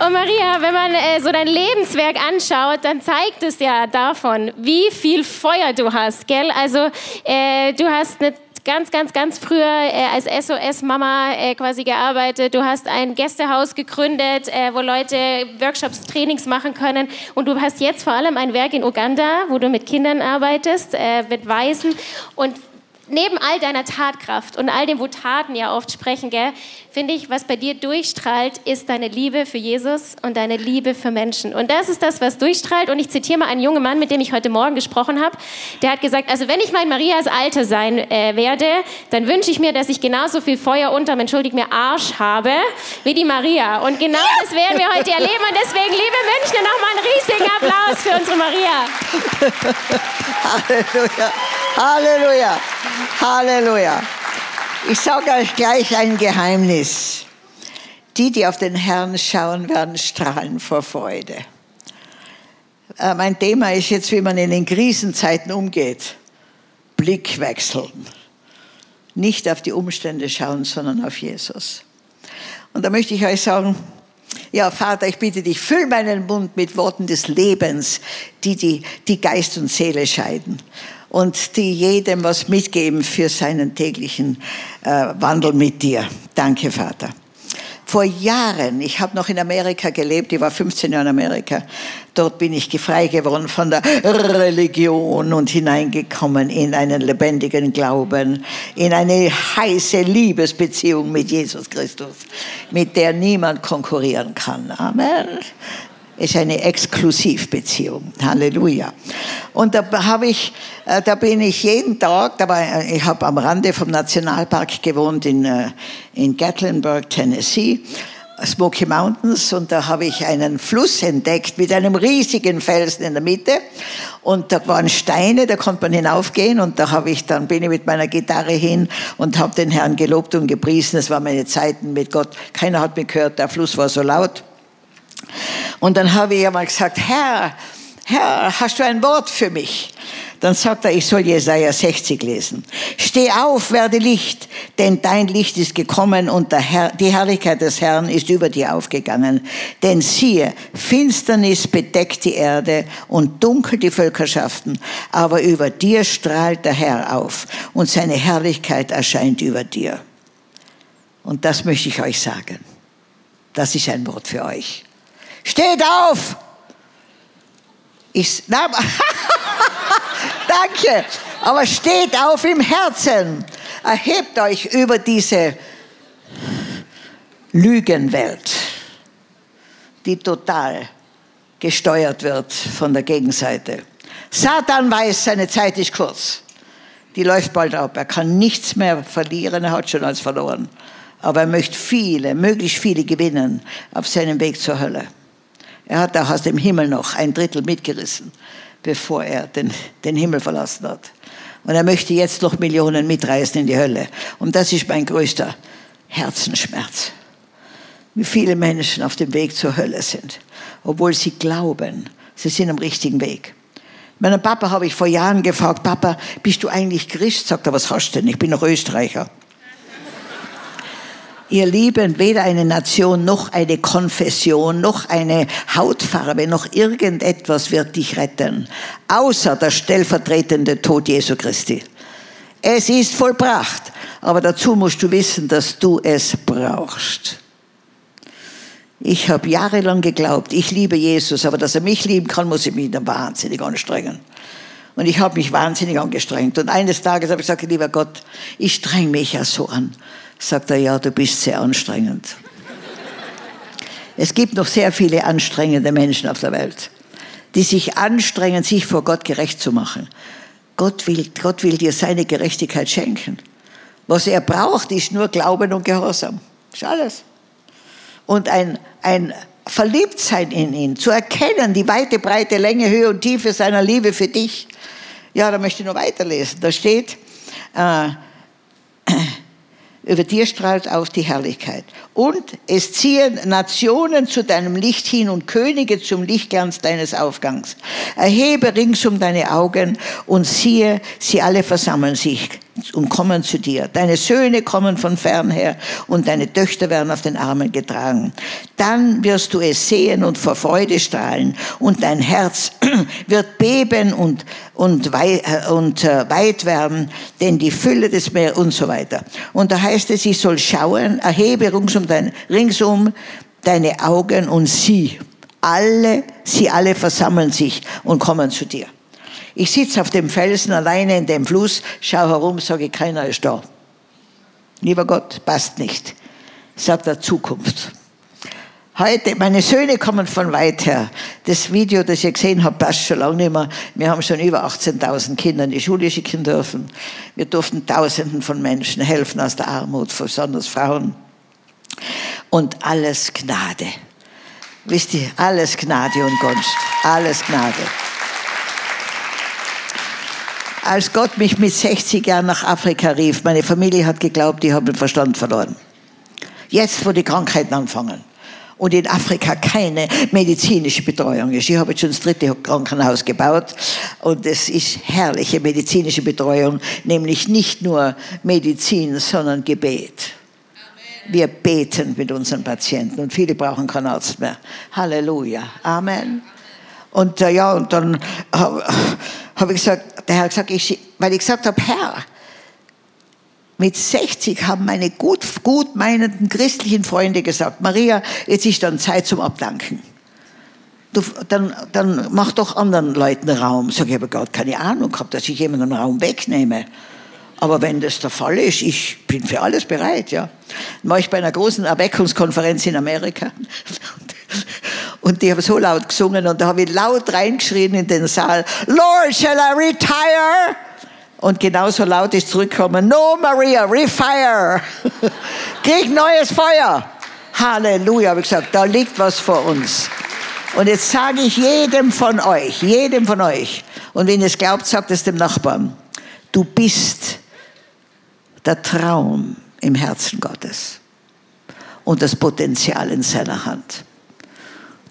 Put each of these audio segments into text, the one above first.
Und Maria, wenn man äh, so dein Lebenswerk anschaut, dann zeigt es ja davon, wie viel Feuer du hast, gell? Also äh, du hast eine ganz, ganz, ganz früher äh, als SOS-Mama äh, quasi gearbeitet. Du hast ein Gästehaus gegründet, äh, wo Leute Workshops, Trainings machen können. Und du hast jetzt vor allem ein Werk in Uganda, wo du mit Kindern arbeitest, äh, mit Waisen. Und neben all deiner Tatkraft und all dem, wo Taten ja oft sprechen, finde ich, was bei dir durchstrahlt, ist deine Liebe für Jesus und deine Liebe für Menschen. Und das ist das, was durchstrahlt. Und ich zitiere mal einen jungen Mann, mit dem ich heute Morgen gesprochen habe. Der hat gesagt, also wenn ich mal in Marias Alter sein äh, werde, dann wünsche ich mir, dass ich genauso viel Feuer unterm, entschuldigt mir, Arsch habe, wie die Maria. Und genau das werden wir heute erleben. Und deswegen, liebe Münchner, nochmal einen riesigen Applaus für unsere Maria. Halleluja. Halleluja. Halleluja. Ich sage euch gleich ein Geheimnis. Die, die auf den Herrn schauen, werden strahlen vor Freude. Äh, mein Thema ist jetzt, wie man in den Krisenzeiten umgeht. Blick wechseln. Nicht auf die Umstände schauen, sondern auf Jesus. Und da möchte ich euch sagen, ja, Vater, ich bitte dich, füll meinen Mund mit Worten des Lebens, die, die, die Geist und Seele scheiden und die jedem was mitgeben für seinen täglichen äh, Wandel mit dir. Danke, Vater. Vor Jahren, ich habe noch in Amerika gelebt, ich war 15 Jahre in Amerika, dort bin ich frei geworden von der Religion und hineingekommen in einen lebendigen Glauben, in eine heiße Liebesbeziehung mit Jesus Christus, mit der niemand konkurrieren kann. Amen ist eine Exklusivbeziehung. Halleluja. Und da habe ich, äh, da bin ich jeden Tag, da war, äh, ich habe am Rande vom Nationalpark gewohnt in, äh, in Gatlinburg, Tennessee. Smoky Mountains und da habe ich einen Fluss entdeckt mit einem riesigen Felsen in der Mitte und da waren Steine, da konnte man hinaufgehen und da habe ich dann bin ich mit meiner Gitarre hin und habe den Herrn gelobt und gepriesen. Das waren meine Zeiten mit Gott. Keiner hat mich gehört, der Fluss war so laut. Und dann habe ich einmal gesagt, Herr, Herr, hast du ein Wort für mich? Dann sagt er, ich soll Jesaja 60 lesen. Steh auf, werde Licht, denn dein Licht ist gekommen und Herr, die Herrlichkeit des Herrn ist über dir aufgegangen. Denn siehe, Finsternis bedeckt die Erde und dunkel die Völkerschaften, aber über dir strahlt der Herr auf und seine Herrlichkeit erscheint über dir. Und das möchte ich euch sagen. Das ist ein Wort für euch. Steht auf! Ich, na, danke, aber steht auf im Herzen. Erhebt euch über diese Lügenwelt, die total gesteuert wird von der Gegenseite. Satan weiß, seine Zeit ist kurz. Die läuft bald ab. Er kann nichts mehr verlieren, er hat schon alles verloren. Aber er möchte viele, möglichst viele gewinnen auf seinem Weg zur Hölle. Er hat auch aus dem Himmel noch ein Drittel mitgerissen, bevor er den, den Himmel verlassen hat. Und er möchte jetzt noch Millionen mitreißen in die Hölle. Und das ist mein größter Herzensschmerz. Wie viele Menschen auf dem Weg zur Hölle sind, obwohl sie glauben, sie sind am richtigen Weg. Meinen Papa habe ich vor Jahren gefragt, Papa, bist du eigentlich Christ? Sagt er, was hast du denn? Ich bin noch Österreicher. Ihr Lieben, weder eine Nation noch eine Konfession noch eine Hautfarbe noch irgendetwas wird dich retten, außer der stellvertretende Tod Jesu Christi. Es ist vollbracht, aber dazu musst du wissen, dass du es brauchst. Ich habe jahrelang geglaubt, ich liebe Jesus, aber dass er mich lieben kann, muss ich mich dann wahnsinnig anstrengen. Und ich habe mich wahnsinnig angestrengt. Und eines Tages habe ich gesagt, lieber Gott, ich streng mich ja so an sagt er, ja, du bist sehr anstrengend. Es gibt noch sehr viele anstrengende Menschen auf der Welt, die sich anstrengen, sich vor Gott gerecht zu machen. Gott will, Gott will dir seine Gerechtigkeit schenken. Was er braucht, ist nur Glauben und Gehorsam. Ist alles. Und ein, ein Verliebtsein in ihn, zu erkennen, die weite, breite Länge, Höhe und Tiefe seiner Liebe für dich. Ja, da möchte ich noch weiterlesen. Da steht, äh, über dir strahlt auf die Herrlichkeit. Und es ziehen Nationen zu deinem Licht hin und Könige zum Lichtglanz deines Aufgangs. Erhebe ringsum deine Augen und siehe, sie alle versammeln sich und kommen zu dir. Deine Söhne kommen von fern her und deine Töchter werden auf den Armen getragen. Dann wirst du es sehen und vor Freude strahlen und dein Herz wird beben und, und, äh, und äh, weit werden, denn die Fülle des Meeres und so weiter. Und da heißt es, ich soll schauen, erhebe ringsum, dein, ringsum deine Augen und sieh. Alle, sie alle versammeln sich und kommen zu dir. Ich sitze auf dem Felsen alleine in dem Fluss, schaue herum, sage, keiner ist da. Lieber Gott, passt nicht. Sagt der Zukunft. Heute, meine Söhne kommen von weit her. Das Video, das ihr gesehen habt, passt schon lange nicht mehr. Wir haben schon über 18.000 Kinder in die Schule schicken dürfen. Wir durften Tausenden von Menschen helfen aus der Armut, besonders Frauen. Und alles Gnade. Wisst ihr, alles Gnade und Gunst. Alles Gnade als Gott mich mit 60 Jahren nach Afrika rief, meine Familie hat geglaubt, ich habe den Verstand verloren. Jetzt, wo die Krankheiten anfangen und in Afrika keine medizinische Betreuung ist. Ich habe jetzt schon das dritte Krankenhaus gebaut und es ist herrliche medizinische Betreuung, nämlich nicht nur Medizin, sondern Gebet. Wir beten mit unseren Patienten und viele brauchen keinen Arzt mehr. Halleluja. Amen. Und äh, ja, und dann habe hab ich gesagt, der Herr gesagt, ich, weil ich gesagt habe, Herr, mit 60 haben meine gut, gut meinenden christlichen Freunde gesagt, Maria, jetzt ist dann Zeit zum Abdanken. Du, dann, dann mach doch anderen Leuten Raum. Sag ich, aber Gott, keine Ahnung gehabt, dass ich jemanden Raum wegnehme. Aber wenn das der Fall ist, ich bin für alles bereit, ja. Dann war ich bei einer großen Erweckungskonferenz in Amerika. Und die haben so laut gesungen und da habe ich laut reingeschrien in den Saal, Lord, shall I retire? Und genauso laut ist zurückgekommen, no Maria, refire. Krieg neues Feuer. Halleluja, habe ich gesagt, da liegt was vor uns. Und jetzt sage ich jedem von euch, jedem von euch, und wenn ihr es glaubt, sagt es dem Nachbarn, du bist der Traum im Herzen Gottes und das Potenzial in seiner Hand.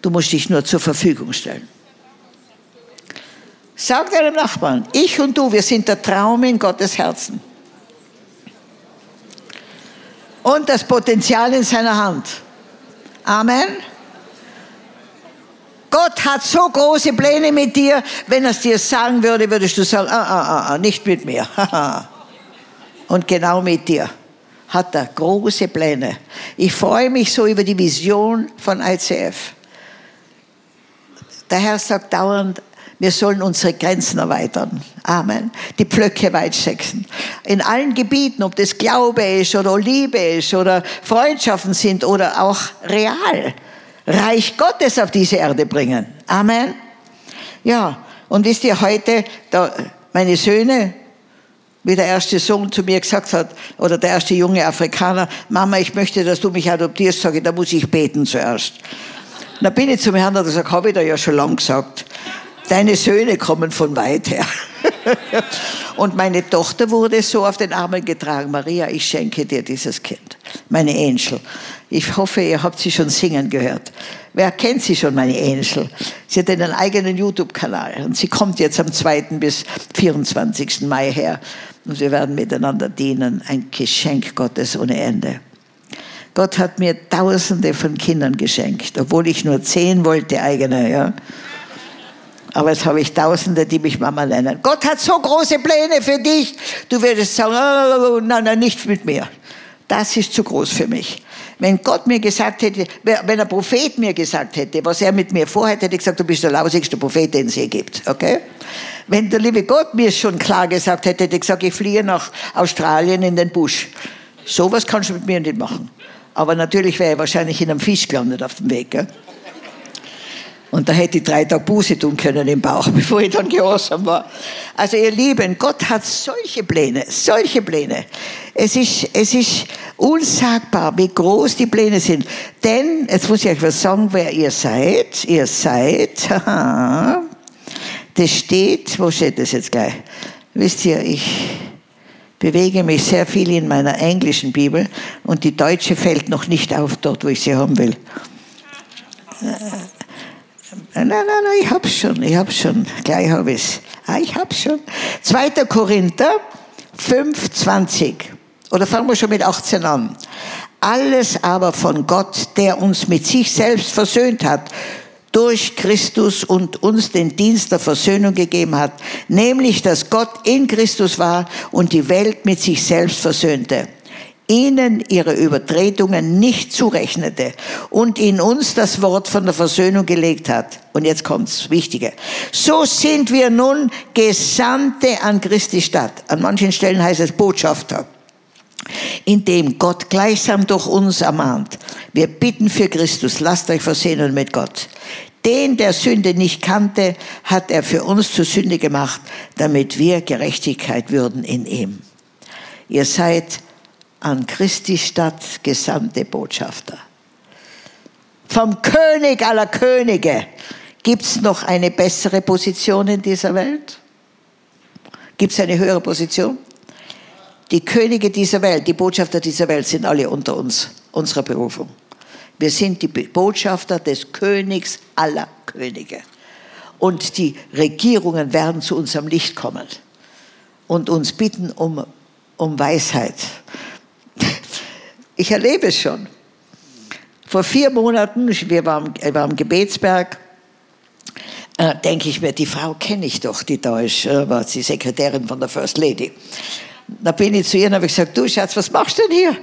Du musst dich nur zur Verfügung stellen. Sag deinem Nachbarn, ich und du, wir sind der Traum in Gottes Herzen. Und das Potenzial in seiner Hand. Amen. Gott hat so große Pläne mit dir, wenn er es dir sagen würde, würdest du sagen, ah, ah, ah, ah nicht mit mir. und genau mit dir hat er große Pläne. Ich freue mich so über die Vision von ICF. Der Herr sagt dauernd, wir sollen unsere Grenzen erweitern. Amen. Die Pflöcke weit stecken. In allen Gebieten, ob das Glaube ist oder Liebe ist oder Freundschaften sind oder auch real. Reich Gottes auf diese Erde bringen. Amen. Ja, und wisst ihr, heute, da, meine Söhne, wie der erste Sohn zu mir gesagt hat, oder der erste junge Afrikaner, Mama, ich möchte, dass du mich adoptierst, sage ich, da muss ich beten zuerst. Da bin ich zum Herrn und gesagt, habe ich da ja schon lang gesagt. Deine Söhne kommen von weit her. und meine Tochter wurde so auf den Armen getragen. Maria, ich schenke dir dieses Kind. Meine Angel. Ich hoffe, ihr habt sie schon singen gehört. Wer kennt sie schon, meine Angel? Sie hat einen eigenen YouTube-Kanal und sie kommt jetzt am 2. bis 24. Mai her und wir werden miteinander dienen. Ein Geschenk Gottes ohne Ende. Gott hat mir Tausende von Kindern geschenkt, obwohl ich nur zehn wollte eigene, ja. Aber jetzt habe ich Tausende, die mich Mama nennen. Gott hat so große Pläne für dich. Du würdest sagen, oh, nein, nein, nicht mit mir. Das ist zu groß für mich. Wenn Gott mir gesagt hätte, wenn ein Prophet mir gesagt hätte, was er mit mir vorhat, hätte ich gesagt, du bist der lausigste Prophet, den es je gibt. Okay? Wenn der liebe Gott mir schon klar gesagt hätte, hätte ich gesagt, ich fliege nach Australien in den Busch. Sowas kannst du mit mir nicht machen. Aber natürlich wäre er wahrscheinlich in einem Fisch gelandet auf dem Weg. Gell? Und da hätte ich drei Tage Buße tun können im Bauch, bevor ich dann gehorsam war. Also ihr Lieben, Gott hat solche Pläne, solche Pläne. Es ist, es ist unsagbar, wie groß die Pläne sind. Denn, jetzt muss ich euch was sagen, wer ihr seid. Ihr seid, haha, das steht, wo steht das jetzt gleich? Wisst ihr, ich bewege mich sehr viel in meiner englischen Bibel und die deutsche fällt noch nicht auf dort, wo ich sie haben will. Äh, nein, nein, nein, ich hab's schon, ich hab's schon, gleich habe ich's. Ah, ich hab's schon. 2. Korinther 5, 20. Oder fangen wir schon mit 18 an. Alles aber von Gott, der uns mit sich selbst versöhnt hat, durch Christus und uns den Dienst der Versöhnung gegeben hat, nämlich dass Gott in Christus war und die Welt mit sich selbst versöhnte ihnen ihre Übertretungen nicht zurechnete und in uns das Wort von der Versöhnung gelegt hat. Und jetzt kommt's Wichtige. So sind wir nun Gesandte an Christi Stadt. An manchen Stellen heißt es Botschafter indem Gott gleichsam durch uns ermahnt. Wir bitten für Christus, lasst euch versöhnen mit Gott. Den, der Sünde nicht kannte, hat er für uns zur Sünde gemacht, damit wir Gerechtigkeit würden in ihm. Ihr seid an Christi Stadt gesandte Botschafter. Vom König aller Könige gibt es noch eine bessere Position in dieser Welt? Gibt es eine höhere Position? Die Könige dieser Welt, die Botschafter dieser Welt sind alle unter uns, unserer Berufung. Wir sind die Botschafter des Königs aller Könige. Und die Regierungen werden zu unserem Licht kommen und uns bitten um, um Weisheit. Ich erlebe es schon. Vor vier Monaten, wir waren, wir waren im Gebetsberg, äh, denke ich mir, die Frau kenne ich doch, die da ist, äh, war die Sekretärin von der First Lady. Da bin ich zu ihr und habe gesagt, du Schatz, was machst du denn hier?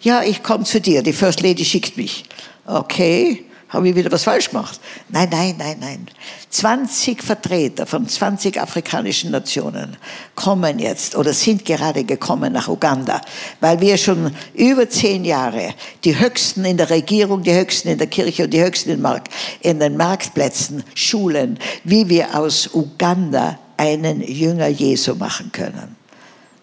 Ja, ich komme zu dir, die First Lady schickt mich. Okay, habe ich wieder was falsch gemacht? Nein, nein, nein, nein. 20 Vertreter von 20 afrikanischen Nationen kommen jetzt oder sind gerade gekommen nach Uganda, weil wir schon über zehn Jahre die Höchsten in der Regierung, die Höchsten in der Kirche und die Höchsten in, Mark in den Marktplätzen schulen, wie wir aus Uganda einen Jünger Jesu machen können.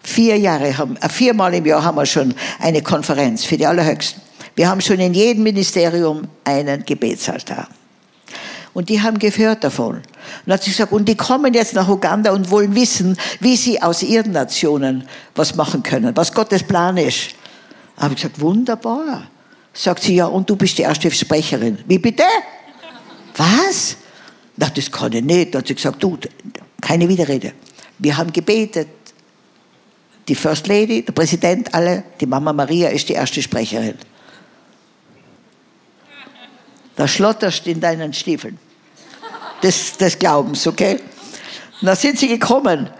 Vier Jahre haben, äh, viermal im Jahr haben wir schon eine Konferenz für die Allerhöchsten. Wir haben schon in jedem Ministerium einen Gebetsaltar. Und die haben gehört davon. Und hat sich gesagt, und die kommen jetzt nach Uganda und wollen wissen, wie sie aus ihren Nationen was machen können, was Gottes Plan ist. Habe ich gesagt, wunderbar. Sagt sie, ja, und du bist die erste Sprecherin. Wie bitte? Was? Na, das kann ich nicht. Da hat sie gesagt, du, keine Widerrede. Wir haben gebetet. Die First Lady, der Präsident, alle, die Mama Maria ist die erste Sprecherin. Da schlotterst in deinen Stiefeln. Des, des Glaubens, okay? Und da sind sie gekommen.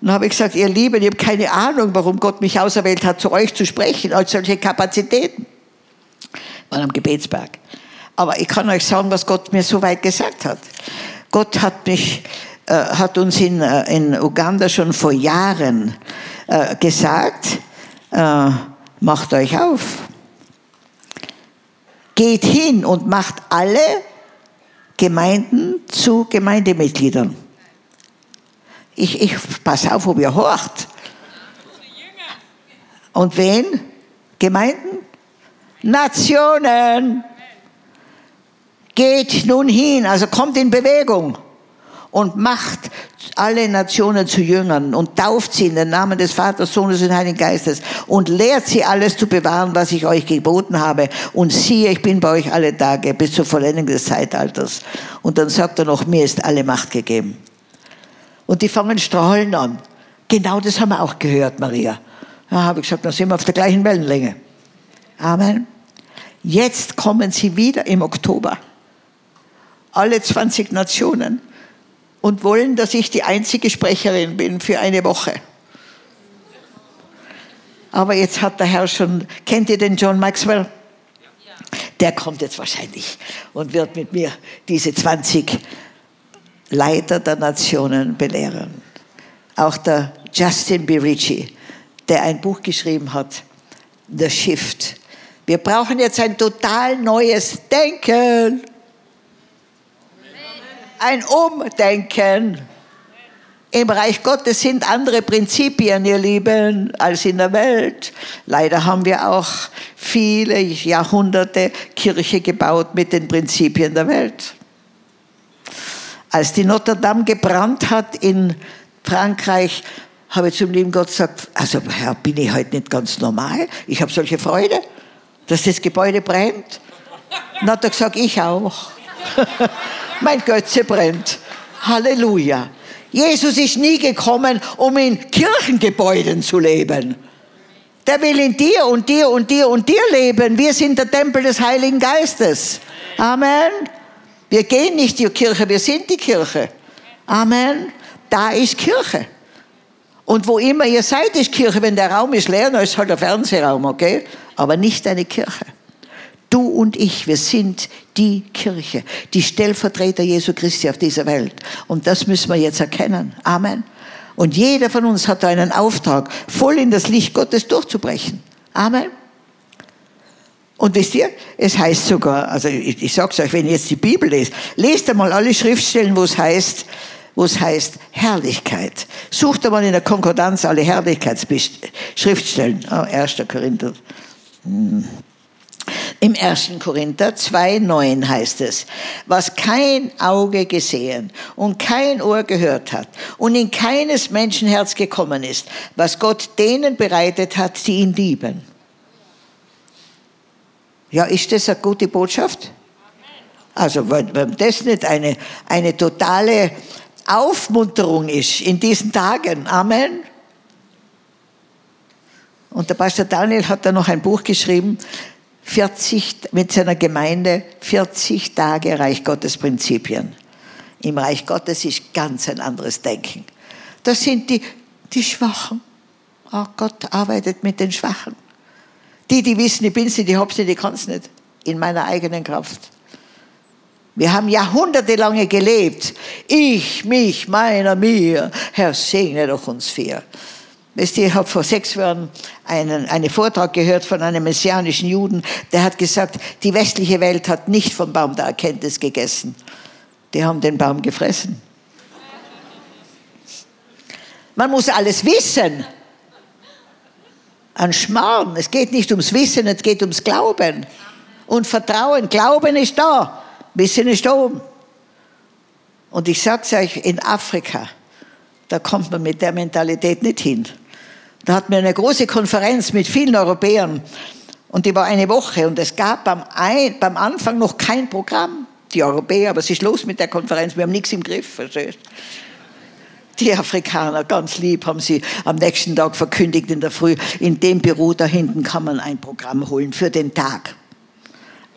Dann habe ich gesagt, ihr Lieben, ich habe keine Ahnung, warum Gott mich auserwählt hat, zu euch zu sprechen, als solche Kapazitäten. War am Gebetsberg. Aber ich kann euch sagen, was Gott mir so weit gesagt hat. Gott hat mich, äh, hat uns in, äh, in Uganda schon vor Jahren äh, gesagt, äh, macht euch auf geht hin und macht alle Gemeinden zu Gemeindemitgliedern. Ich, ich pass auf, ob ihr horcht. Und wen? Gemeinden? Nationen. Geht nun hin, also kommt in Bewegung und macht alle Nationen zu Jüngern und tauft sie in den Namen des Vaters, Sohnes und Heiligen Geistes und lehrt sie alles zu bewahren, was ich euch geboten habe. Und siehe, ich bin bei euch alle Tage bis zur Vollendung des Zeitalters. Und dann sagt er noch, mir ist alle Macht gegeben. Und die fangen strahlen an. Genau das haben wir auch gehört, Maria. Da habe ich gesagt, dann sind wir auf der gleichen Wellenlänge. Amen. Jetzt kommen sie wieder im Oktober. Alle 20 Nationen und wollen, dass ich die einzige Sprecherin bin für eine Woche. Aber jetzt hat der Herr schon, kennt ihr den John Maxwell? Der kommt jetzt wahrscheinlich und wird mit mir diese 20 Leiter der Nationen belehren. Auch der Justin Birici, der ein Buch geschrieben hat, The Shift. Wir brauchen jetzt ein total neues Denken ein Umdenken. Im Reich Gottes sind andere Prinzipien, ihr Lieben, als in der Welt. Leider haben wir auch viele Jahrhunderte Kirche gebaut mit den Prinzipien der Welt. Als die Notre Dame gebrannt hat in Frankreich, habe ich zum lieben Gott gesagt, also Herr, bin ich heute nicht ganz normal? Ich habe solche Freude, dass das Gebäude brennt. Dann hat er gesagt, ich auch. Mein Götze brennt. Halleluja. Jesus ist nie gekommen, um in Kirchengebäuden zu leben. Der will in dir und dir und dir und dir leben. Wir sind der Tempel des Heiligen Geistes. Amen. Wir gehen nicht zur Kirche, wir sind die Kirche. Amen. Da ist Kirche. Und wo immer ihr seid, ist Kirche. Wenn der Raum ist leer, dann ist halt der Fernsehraum, okay? Aber nicht eine Kirche. Du und ich, wir sind die Kirche, die Stellvertreter Jesu Christi auf dieser Welt. Und das müssen wir jetzt erkennen. Amen. Und jeder von uns hat einen Auftrag, voll in das Licht Gottes durchzubrechen. Amen. Und wisst ihr, es heißt sogar, also ich, ich sag's euch, wenn ihr jetzt die Bibel lest, lest einmal alle Schriftstellen, wo es heißt, wo es heißt Herrlichkeit. Sucht einmal in der Konkordanz alle Herrlichkeitsschriftstellen. Oh, 1. Korinther. Hm. Im 1. Korinther 2,9 heißt es, was kein Auge gesehen und kein Ohr gehört hat und in keines Menschenherz gekommen ist, was Gott denen bereitet hat, die ihn lieben. Ja, ist das eine gute Botschaft? Also, wenn, wenn das nicht eine, eine totale Aufmunterung ist in diesen Tagen. Amen. Und der Pastor Daniel hat da noch ein Buch geschrieben, 40, mit seiner Gemeinde 40 Tage Reich Gottes Prinzipien. Im Reich Gottes ist ganz ein anderes Denken. Das sind die, die Schwachen. Oh, Gott arbeitet mit den Schwachen. Die, die wissen, ich bin's nicht, ich hab's nicht, ich kann's nicht. In meiner eigenen Kraft. Wir haben jahrhundertelange gelebt. Ich, mich, meiner, mir. Herr, segne doch uns vier. Ich habe vor sechs Jahren einen, einen Vortrag gehört von einem messianischen Juden, der hat gesagt, die westliche Welt hat nicht vom Baum der Erkenntnis gegessen. Die haben den Baum gefressen. Man muss alles wissen. An Schmarrn. Es geht nicht ums Wissen, es geht ums Glauben. Und Vertrauen. Glauben ist da. Wissen ist oben. Und ich sag's euch, in Afrika, da kommt man mit der Mentalität nicht hin. Da hatten wir eine große Konferenz mit vielen Europäern und die war eine Woche und es gab beim, Ein beim Anfang noch kein Programm. Die Europäer, was ist los mit der Konferenz? Wir haben nichts im Griff, verstehst die Afrikaner, ganz lieb, haben sie am nächsten Tag verkündigt in der Früh, in dem Büro da hinten kann man ein Programm holen für den Tag.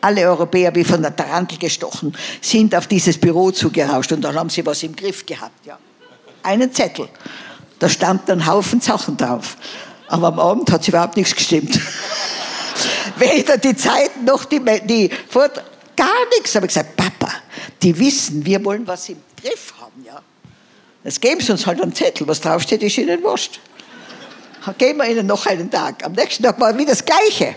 Alle Europäer wie von der Tarantel gestochen sind auf dieses Büro zugerauscht und dann haben sie was im Griff gehabt. Ja. Einen Zettel. Da stand ein Haufen Sachen drauf. Aber am Abend hat es überhaupt nichts gestimmt. Weder die Zeiten noch die, die Vort gar nichts. Aber ich gesagt, Papa, die wissen, wir wollen was im Griff haben, ja. Jetzt geben sie uns halt einen Zettel, was draufsteht, ist ihnen wurscht. Dann geben wir ihnen noch einen Tag. Am nächsten Tag war wieder das Gleiche.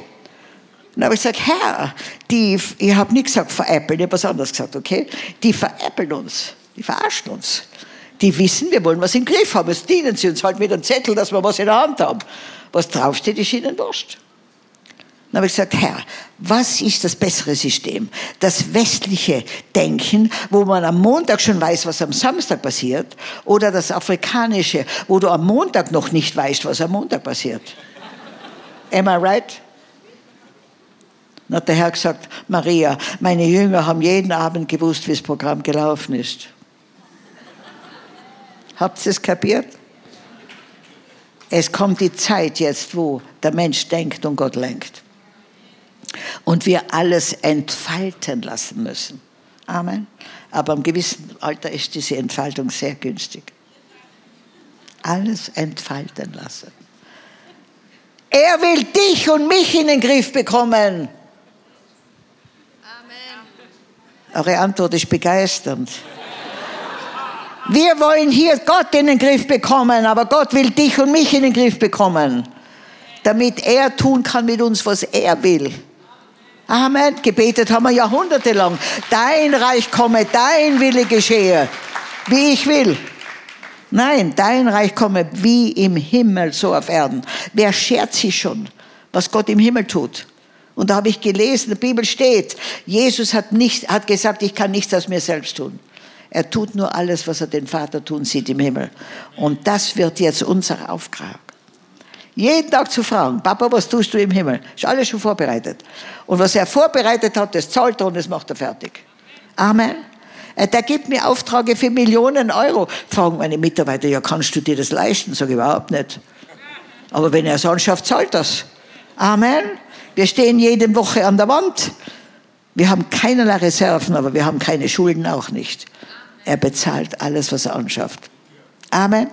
dann habe ich gesagt, Herr, die, ich habe nicht gesagt veräppeln, ich habe was anderes gesagt, okay? Die veräppeln uns, die verarschen uns die wissen, wir wollen was im Griff haben. Jetzt dienen sie uns halt mit einem Zettel, dass wir was in der Hand haben. Was draufsteht, ist ihnen wurscht. Dann habe ich gesagt, Herr, was ist das bessere System? Das westliche Denken, wo man am Montag schon weiß, was am Samstag passiert, oder das afrikanische, wo du am Montag noch nicht weißt, was am Montag passiert? Am I right? Dann hat der Herr gesagt, Maria, meine Jünger haben jeden Abend gewusst, wie das Programm gelaufen ist. Habt ihr es kapiert? Es kommt die Zeit jetzt, wo der Mensch denkt und Gott lenkt. Und wir alles entfalten lassen müssen. Amen. Aber im gewissen Alter ist diese Entfaltung sehr günstig. Alles entfalten lassen. Er will dich und mich in den Griff bekommen. Amen. Eure Antwort ist begeisternd. Wir wollen hier Gott in den Griff bekommen, aber Gott will dich und mich in den Griff bekommen, damit er tun kann mit uns, was er will. Amen. Gebetet haben wir jahrhundertelang. Dein Reich komme, dein Wille geschehe, wie ich will. Nein, dein Reich komme wie im Himmel, so auf Erden. Wer schert sich schon, was Gott im Himmel tut? Und da habe ich gelesen, in der Bibel steht, Jesus hat, nicht, hat gesagt, ich kann nichts aus mir selbst tun. Er tut nur alles, was er den Vater tun sieht im Himmel. Und das wird jetzt unser Auftrag. Jeden Tag zu fragen, Papa, was tust du im Himmel? Ist alles schon vorbereitet. Und was er vorbereitet hat, das zahlt er und das macht er fertig. Amen. Äh, der gibt mir Aufträge für Millionen Euro. Fragen meine Mitarbeiter, ja, kannst du dir das leisten? Sag ich überhaupt nicht. Aber wenn er es anschafft, zahlt das. Amen. Wir stehen jede Woche an der Wand. Wir haben keinerlei Reserven, aber wir haben keine Schulden auch nicht. Er bezahlt alles, was er anschafft. Amen.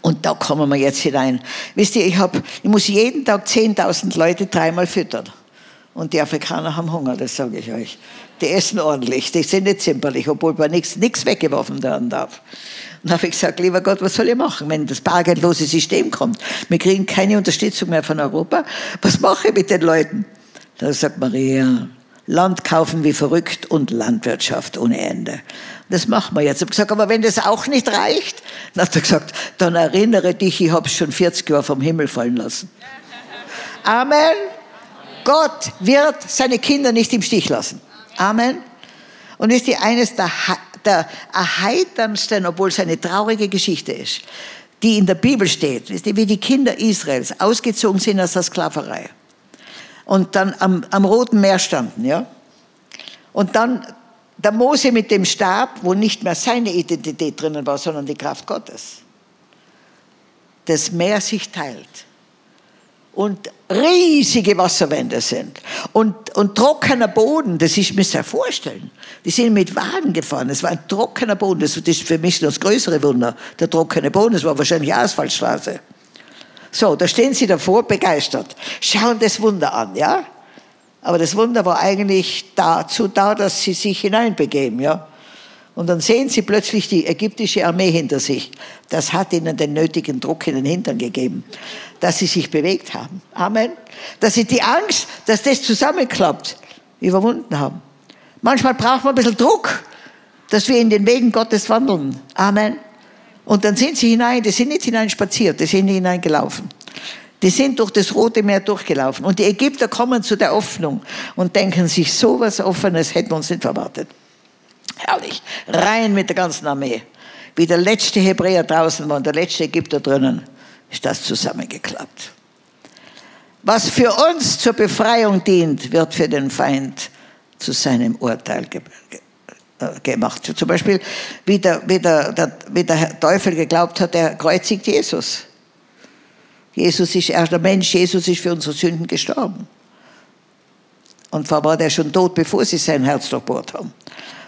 Und da kommen wir jetzt hinein. Wisst ihr, ich, hab, ich muss jeden Tag 10.000 Leute dreimal füttern. Und die Afrikaner haben Hunger, das sage ich euch. Die essen ordentlich, die sind nicht zimperlich, obwohl man nichts weggeworfen werden darf. Und habe ich gesagt, lieber Gott, was soll ich machen, wenn das bargeldlose System kommt? Wir kriegen keine Unterstützung mehr von Europa. Was mache ich mit den Leuten? Da sagt Maria, Land kaufen wie verrückt und Landwirtschaft ohne Ende. Das machen wir jetzt. Ich habe gesagt, aber wenn das auch nicht reicht, dann hat er gesagt, dann erinnere dich, ich habe es schon 40 Jahre vom Himmel fallen lassen. Amen. Gott wird seine Kinder nicht im Stich lassen. Amen. Und ist die eines der, der erheiterndsten, obwohl es eine traurige Geschichte ist, die in der Bibel steht, wie die Kinder Israels ausgezogen sind aus der Sklaverei und dann am, am Roten Meer standen, ja. Und dann der Mose mit dem Stab, wo nicht mehr seine Identität drinnen war, sondern die Kraft Gottes. Das Meer sich teilt und riesige Wasserwände sind und, und trockener Boden, das ist, müsst ihr vorstellen. Die sind mit Wagen gefahren, es war ein trockener Boden, das ist für mich das größere Wunder, der trockene Boden, das war wahrscheinlich Asphaltstraße. So, da stehen sie davor, begeistert, schauen das Wunder an, ja. Aber das Wunder war eigentlich dazu da, dass sie sich hineinbegeben, ja. Und dann sehen sie plötzlich die ägyptische Armee hinter sich. Das hat ihnen den nötigen Druck in den Hintern gegeben, dass sie sich bewegt haben. Amen. Dass sie die Angst, dass das zusammenklappt, überwunden haben. Manchmal braucht man ein bisschen Druck, dass wir in den Wegen Gottes wandeln. Amen. Und dann sind sie hinein, die sind nicht hineinspaziert, die sind hineingelaufen. Die sind durch das Rote Meer durchgelaufen. Und die Ägypter kommen zu der Öffnung und denken sich, so was Offenes hätten uns nicht erwartet. Herrlich. Rein mit der ganzen Armee. Wie der letzte Hebräer draußen war und der letzte Ägypter drinnen, ist das zusammengeklappt. Was für uns zur Befreiung dient, wird für den Feind zu seinem Urteil äh, gemacht. Zum Beispiel, wie der, wie, der, der, wie der Teufel geglaubt hat, er kreuzigt Jesus. Jesus ist erst der Mensch, Jesus ist für unsere Sünden gestorben. Und zwar war der schon tot, bevor sie sein Herz durchbohrt haben.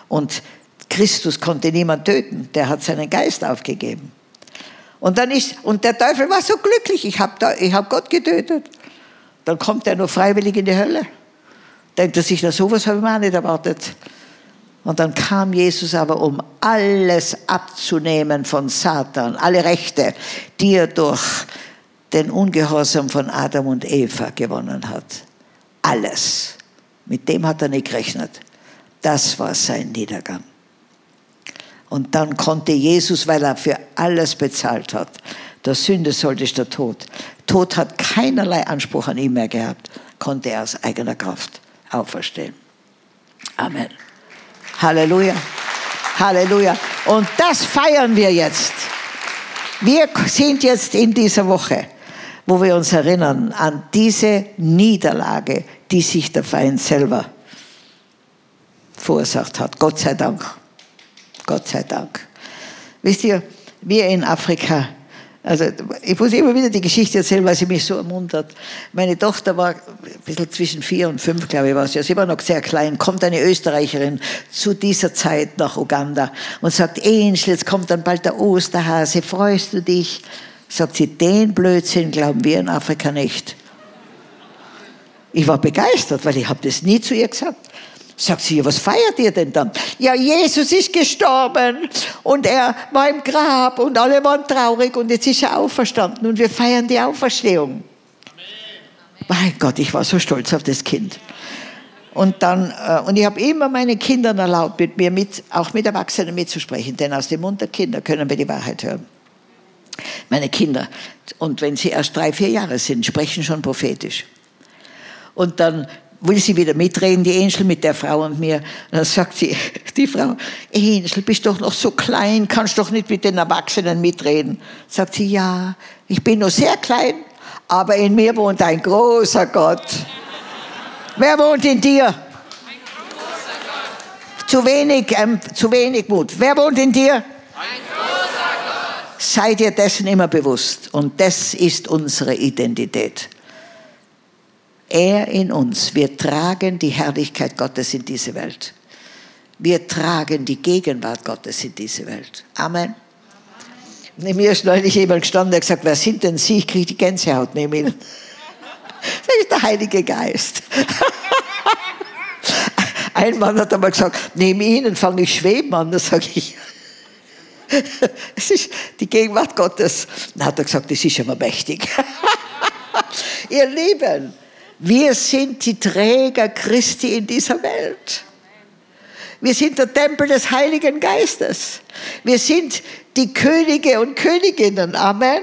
Und Christus konnte niemand töten, der hat seinen Geist aufgegeben. Und dann ist, und der Teufel war so glücklich, ich habe hab Gott getötet. Dann kommt er nur freiwillig in die Hölle. Denkt er sich, na sowas habe ich mir auch nicht erwartet. Und dann kam Jesus aber, um alles abzunehmen von Satan, alle Rechte, die er durch den Ungehorsam von Adam und Eva gewonnen hat. Alles. Mit dem hat er nicht gerechnet. Das war sein Niedergang. Und dann konnte Jesus, weil er für alles bezahlt hat, der Sünde sollte ist der Tod. Tod hat keinerlei Anspruch an ihn mehr gehabt, konnte er aus eigener Kraft auferstehen. Amen. Halleluja. Halleluja. Und das feiern wir jetzt. Wir sind jetzt in dieser Woche, wo wir uns erinnern an diese Niederlage, die sich der Feind selber verursacht hat. Gott sei Dank. Gott sei Dank. Wisst ihr, wir in Afrika, also ich muss immer wieder die Geschichte erzählen, weil sie mich so ermuntert. Meine Tochter war ein bisschen zwischen vier und fünf, glaube ich, war sie. Sie war noch sehr klein. Kommt eine Österreicherin zu dieser Zeit nach Uganda und sagt, Angel, jetzt kommt dann bald der Osterhase, freust du dich? Sagt sie, den Blödsinn glauben wir in Afrika nicht. Ich war begeistert, weil ich habe das nie zu ihr gesagt. Sagt sie, was feiert ihr denn dann? Ja, Jesus ist gestorben und er war im Grab und alle waren traurig und jetzt ist er auferstanden und wir feiern die Auferstehung. Amen. Mein Gott, ich war so stolz auf das Kind. Und dann, äh, und ich habe immer meinen Kindern erlaubt, mit mir mit, auch mit Erwachsenen mitzusprechen, denn aus dem Mund der Kinder können wir die Wahrheit hören. Meine Kinder, und wenn sie erst drei, vier Jahre sind, sprechen schon prophetisch. Und dann will sie wieder mitreden, die Angel mit der Frau und mir. Und dann sagt sie, die Frau, Angel, bist doch noch so klein, kannst doch nicht mit den Erwachsenen mitreden. Sagt sie, ja, ich bin noch sehr klein, aber in mir wohnt ein großer Gott. Wer wohnt in dir? Zu wenig, ähm, zu wenig Mut. Wer wohnt in dir? Ein. Sei dir dessen immer bewusst. Und das ist unsere Identität. Er in uns. Wir tragen die Herrlichkeit Gottes in diese Welt. Wir tragen die Gegenwart Gottes in diese Welt. Amen. Neben mir ist neulich jemand gestanden, der gesagt, wer sind denn Sie? Ich kriege die Gänsehaut neben Ihnen. Das ist der Heilige Geist. Ein Mann hat einmal gesagt, neben Ihnen fange ich schweben an. Da sage ich, es ist die Gegenwart Gottes. Dann hat er gesagt, das ist immer mächtig. Ihr Lieben, wir sind die Träger Christi in dieser Welt. Wir sind der Tempel des Heiligen Geistes. Wir sind die Könige und Königinnen. Amen. Amen.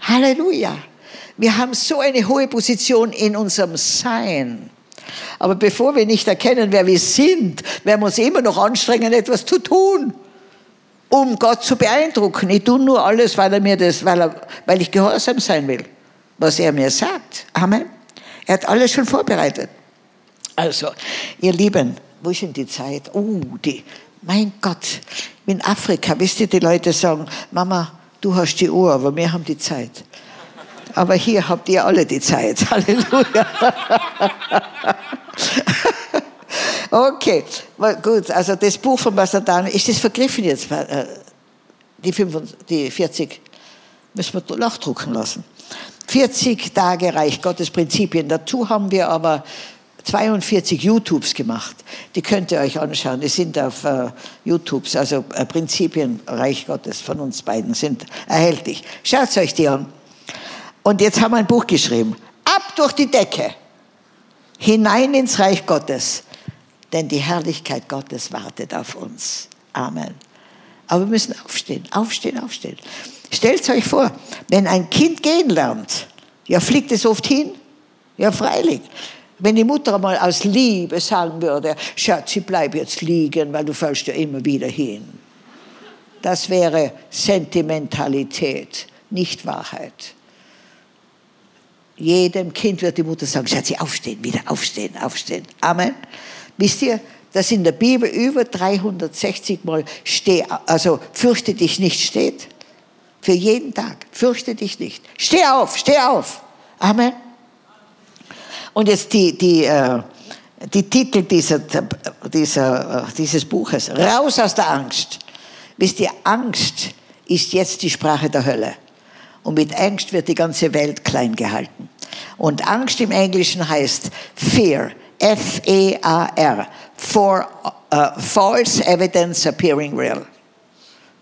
Halleluja. Wir haben so eine hohe Position in unserem Sein. Aber bevor wir nicht erkennen, wer wir sind, werden wir uns immer noch anstrengen, etwas zu tun, um Gott zu beeindrucken. Ich tue nur alles, weil er mir das, weil, er, weil ich gehorsam sein will, was er mir sagt. Amen. Er hat alles schon vorbereitet. Also, ihr Lieben, wo ist denn die Zeit? Oh, die, mein Gott, in Afrika, wisst ihr, die Leute sagen, Mama, du hast die Uhr, aber wir haben die Zeit. Aber hier habt ihr alle die Zeit. Halleluja. okay, gut. Also das Buch von Basadan, ist das vergriffen jetzt? Äh, die, 25, die 40 müssen wir nachdrucken lassen. 40 Tage Reich Gottes Prinzipien. Dazu haben wir aber 42 YouTubes gemacht. Die könnt ihr euch anschauen. Die sind auf uh, YouTubes, also uh, Prinzipien Reich Gottes von uns beiden sind erhältlich. Schaut euch die an. Und jetzt haben wir ein Buch geschrieben. Ab durch die Decke. Hinein ins Reich Gottes. Denn die Herrlichkeit Gottes wartet auf uns. Amen. Aber wir müssen aufstehen, aufstehen, aufstehen. Stellt euch vor, wenn ein Kind gehen lernt, ja, fliegt es oft hin? Ja, freilich. Wenn die Mutter mal aus Liebe sagen würde, Schatzi, bleib jetzt liegen, weil du fällst ja immer wieder hin. Das wäre Sentimentalität, nicht Wahrheit. Jedem Kind wird die Mutter sagen, Schatzi, aufstehen, wieder aufstehen, aufstehen. Amen. Wisst ihr, dass in der Bibel über 360 Mal steh, also fürchte dich nicht steht? Für jeden Tag. Fürchte dich nicht. Steh auf, steh auf. Amen. Und jetzt die, die, äh, die Titel dieser, dieser, äh, dieses Buches. Raus aus der Angst. Wisst ihr, Angst ist jetzt die Sprache der Hölle. Und mit Angst wird die ganze Welt klein gehalten. Und Angst im Englischen heißt Fear. F-E-A-R. For uh, false evidence appearing real.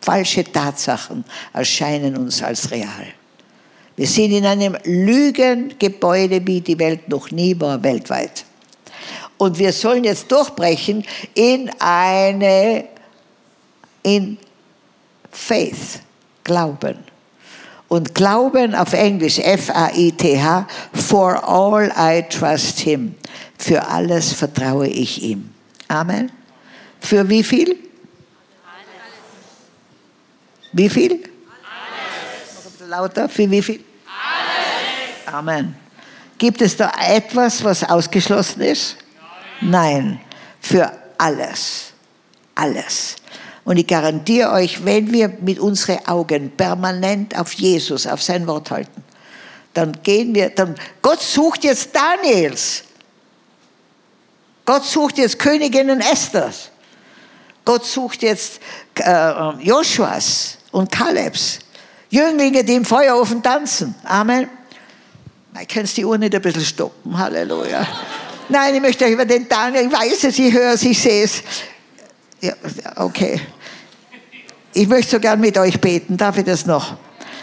Falsche Tatsachen erscheinen uns als real. Wir sind in einem Lügengebäude, wie die Welt noch nie war, weltweit. Und wir sollen jetzt durchbrechen in eine, in Faith, Glauben. Und Glauben auf Englisch, F-A-I-T-H, for all I trust him. Für alles vertraue ich ihm. Amen. Für wie viel? Wie viel? Alles. Lauter. Für wie viel? Alles. Amen. Gibt es da etwas, was ausgeschlossen ist? Nein. Nein. Für alles. Alles. Und ich garantiere euch, wenn wir mit unseren Augen permanent auf Jesus, auf sein Wort halten, dann gehen wir, dann, Gott sucht jetzt Daniels. Gott sucht jetzt Königinnen Esthers. Gott sucht jetzt äh, Joshuas und Kalebs. Jünglinge, die im Feuerofen tanzen. Amen. Ich kann die Uhr nicht ein bisschen stoppen. Halleluja. Nein, ich möchte euch über den Daniel, ich weiß es, ich höre es, ich sehe es. Ja, okay. Ich möchte so gern mit euch beten. Darf ich das noch?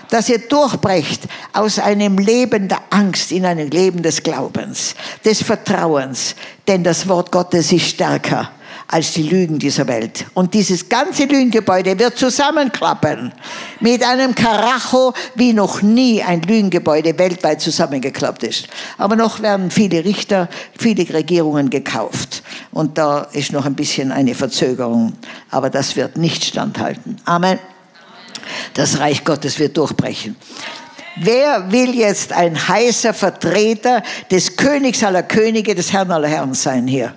Dass ihr durchbrecht aus einem Leben der Angst in ein Leben des Glaubens, des Vertrauens. Denn das Wort Gottes ist stärker als die Lügen dieser Welt. Und dieses ganze Lügengebäude wird zusammenklappen mit einem Karacho, wie noch nie ein Lügengebäude weltweit zusammengeklappt ist. Aber noch werden viele Richter, viele Regierungen gekauft. Und da ist noch ein bisschen eine Verzögerung. Aber das wird nicht standhalten. Amen. Das Reich Gottes wird durchbrechen. Wer will jetzt ein heißer Vertreter des Königs aller Könige, des Herrn aller Herren sein hier?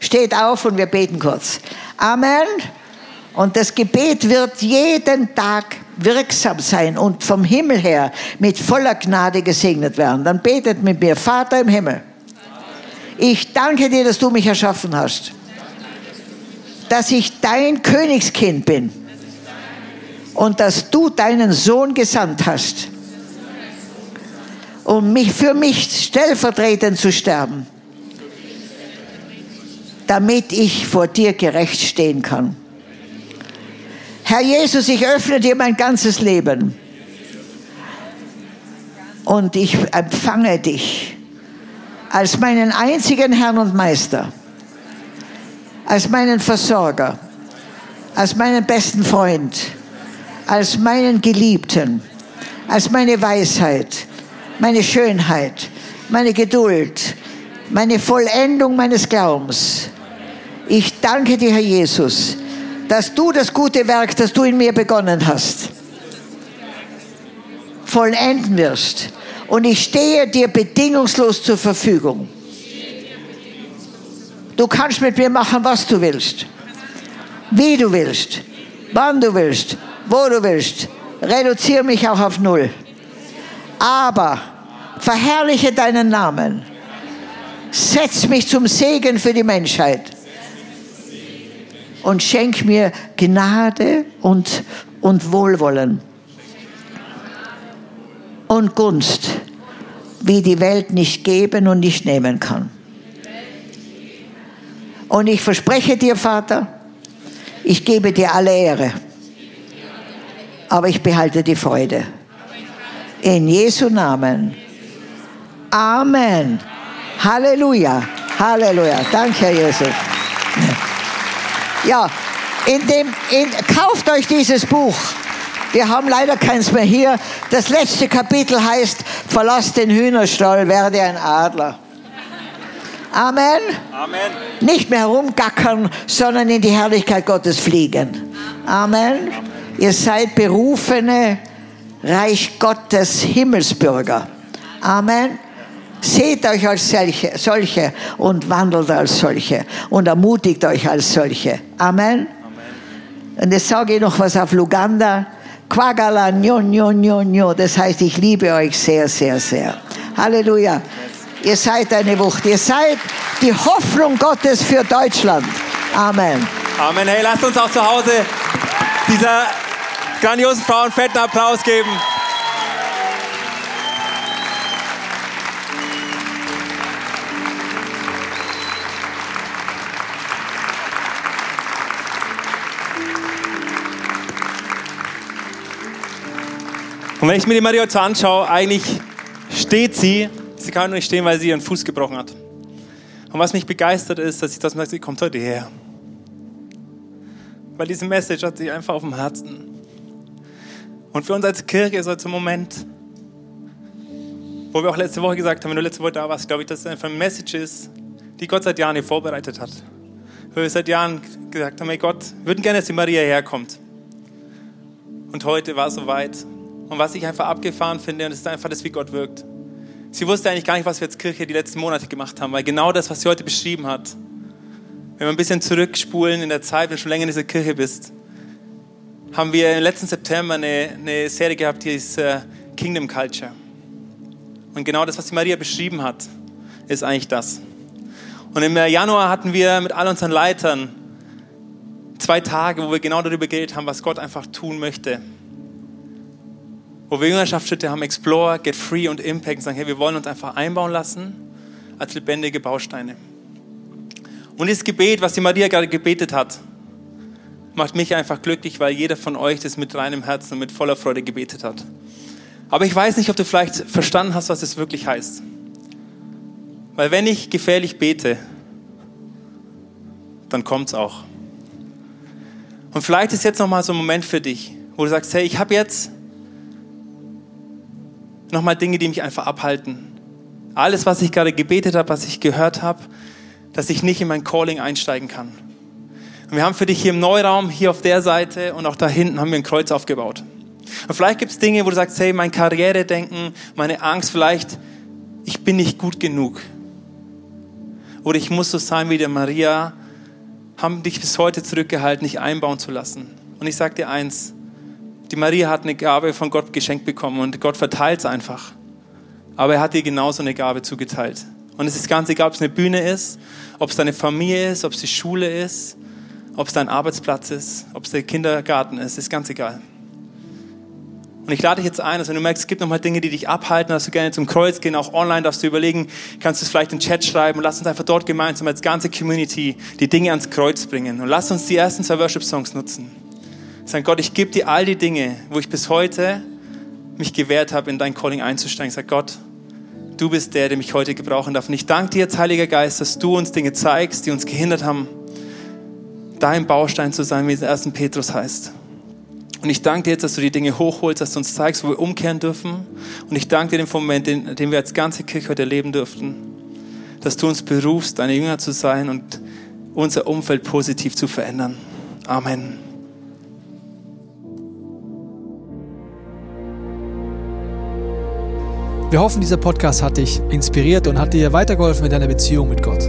Steht auf und wir beten kurz. Amen. Und das Gebet wird jeden Tag wirksam sein und vom Himmel her mit voller Gnade gesegnet werden. Dann betet mit mir, Vater im Himmel. Ich danke dir, dass du mich erschaffen hast. Dass ich dein Königskind bin. Und dass du deinen Sohn gesandt hast um mich für mich stellvertretend zu sterben, damit ich vor dir gerecht stehen kann. Herr Jesus, ich öffne dir mein ganzes Leben und ich empfange dich als meinen einzigen Herrn und Meister, als meinen Versorger, als meinen besten Freund, als meinen Geliebten, als meine Weisheit, meine Schönheit, meine Geduld, meine Vollendung meines Glaubens. Ich danke dir, Herr Jesus, dass du das gute Werk, das du in mir begonnen hast, vollenden wirst. Und ich stehe dir bedingungslos zur Verfügung. Du kannst mit mir machen, was du willst, wie du willst, wann du willst, wo du willst. Reduziere mich auch auf Null aber verherrliche deinen Namen. Setz mich zum Segen für die Menschheit und schenk mir Gnade und, und Wohlwollen und Gunst, wie die Welt nicht geben und nicht nehmen kann. Und ich verspreche dir, Vater, ich gebe dir alle Ehre, aber ich behalte die Freude. In Jesu Namen. Amen. Halleluja. Halleluja. Danke, Herr Jesus. Ja, in dem, in, kauft euch dieses Buch. Wir haben leider keins mehr hier. Das letzte Kapitel heißt, verlass den Hühnerstall, werde ein Adler. Amen. Amen. Nicht mehr herumgackern, sondern in die Herrlichkeit Gottes fliegen. Amen. Ihr seid berufene Reich Gottes Himmelsbürger. Amen. Seht euch als solche, solche und wandelt als solche und ermutigt euch als solche. Amen. Amen. Und jetzt sage ich noch was auf Luganda. Quagala, nyo, nyo, nyo, nyo. Das heißt, ich liebe euch sehr, sehr, sehr. Halleluja. Ihr seid eine Wucht. Ihr seid die Hoffnung Gottes für Deutschland. Amen. Amen. Hey, lasst uns auch zu Hause dieser grandiosen Frau einen fetten Applaus geben. Und wenn ich mir die Maria heute anschaue, eigentlich steht sie, sie kann nur nicht stehen, weil sie ihren Fuß gebrochen hat. Und was mich begeistert ist, dass sie das merkt, sie kommt heute her. Weil diese Message hat sie einfach auf dem Herzen. Und für uns als Kirche ist heute ein Moment, wo wir auch letzte Woche gesagt haben, wenn du letzte Woche da warst, glaube ich, dass es einfach eine Message ist, die Gott seit Jahren hier vorbereitet hat. Weil wir seit Jahren gesagt haben, hey Gott, wir würden gerne, dass die Maria herkommt. Und heute war es soweit. Und was ich einfach abgefahren finde, und das ist einfach das, wie Gott wirkt. Sie wusste eigentlich gar nicht, was wir als Kirche die letzten Monate gemacht haben, weil genau das, was sie heute beschrieben hat, wenn wir ein bisschen zurückspulen in der Zeit, wenn du schon länger in dieser Kirche bist, haben wir im letzten September eine, eine Serie gehabt, die ist äh, Kingdom Culture. Und genau das, was die Maria beschrieben hat, ist eigentlich das. Und im Januar hatten wir mit all unseren Leitern zwei Tage, wo wir genau darüber geredet haben, was Gott einfach tun möchte. Wo wir Jüngerschaftsschritte haben, Explore, Get Free und Impact und sagen, hey, wir wollen uns einfach einbauen lassen als lebendige Bausteine. Und dieses Gebet, was die Maria gerade gebetet hat, macht mich einfach glücklich, weil jeder von euch das mit reinem Herzen und mit voller Freude gebetet hat. Aber ich weiß nicht, ob du vielleicht verstanden hast, was es wirklich heißt. Weil wenn ich gefährlich bete, dann kommt es auch. Und vielleicht ist jetzt nochmal so ein Moment für dich, wo du sagst, hey, ich habe jetzt nochmal Dinge, die mich einfach abhalten. Alles, was ich gerade gebetet habe, was ich gehört habe, dass ich nicht in mein Calling einsteigen kann. Und wir haben für dich hier im Neuraum, hier auf der Seite und auch da hinten haben wir ein Kreuz aufgebaut. Und vielleicht gibt es Dinge, wo du sagst, hey, mein Karrieredenken, meine Angst, vielleicht, ich bin nicht gut genug. Oder ich muss so sein wie der Maria haben dich bis heute zurückgehalten, dich einbauen zu lassen. Und ich sage dir eins, die Maria hat eine Gabe von Gott geschenkt bekommen und Gott verteilt es einfach. Aber er hat dir genauso eine Gabe zugeteilt. Und es ist ganz egal, ob es eine Bühne ist, ob es deine Familie ist, ob es die Schule ist, ob es dein Arbeitsplatz ist, ob es der Kindergarten ist, ist ganz egal. Und ich lade dich jetzt ein, dass wenn du merkst, es gibt nochmal Dinge, die dich abhalten, dass du gerne zum Kreuz gehen, auch online darfst du überlegen, kannst du es vielleicht den Chat schreiben und lass uns einfach dort gemeinsam als ganze Community die Dinge ans Kreuz bringen. Und lass uns die ersten zwei Worship-Songs nutzen. Sagen, Gott, ich gebe dir all die Dinge, wo ich bis heute mich gewehrt habe, in dein Calling einzusteigen. Sag Gott, du bist der, der mich heute gebrauchen darf. Und ich danke dir jetzt, Heiliger Geist, dass du uns Dinge zeigst, die uns gehindert haben, dein Baustein zu sein, wie es 1. Petrus heißt. Und ich danke dir jetzt, dass du die Dinge hochholst, dass du uns zeigst, wo wir umkehren dürfen. Und ich danke dir den Moment, den, den wir als ganze Kirche heute erleben dürften, dass du uns berufst, deine Jünger zu sein und unser Umfeld positiv zu verändern. Amen. Wir hoffen, dieser Podcast hat dich inspiriert und hat dir weitergeholfen in deiner Beziehung mit Gott.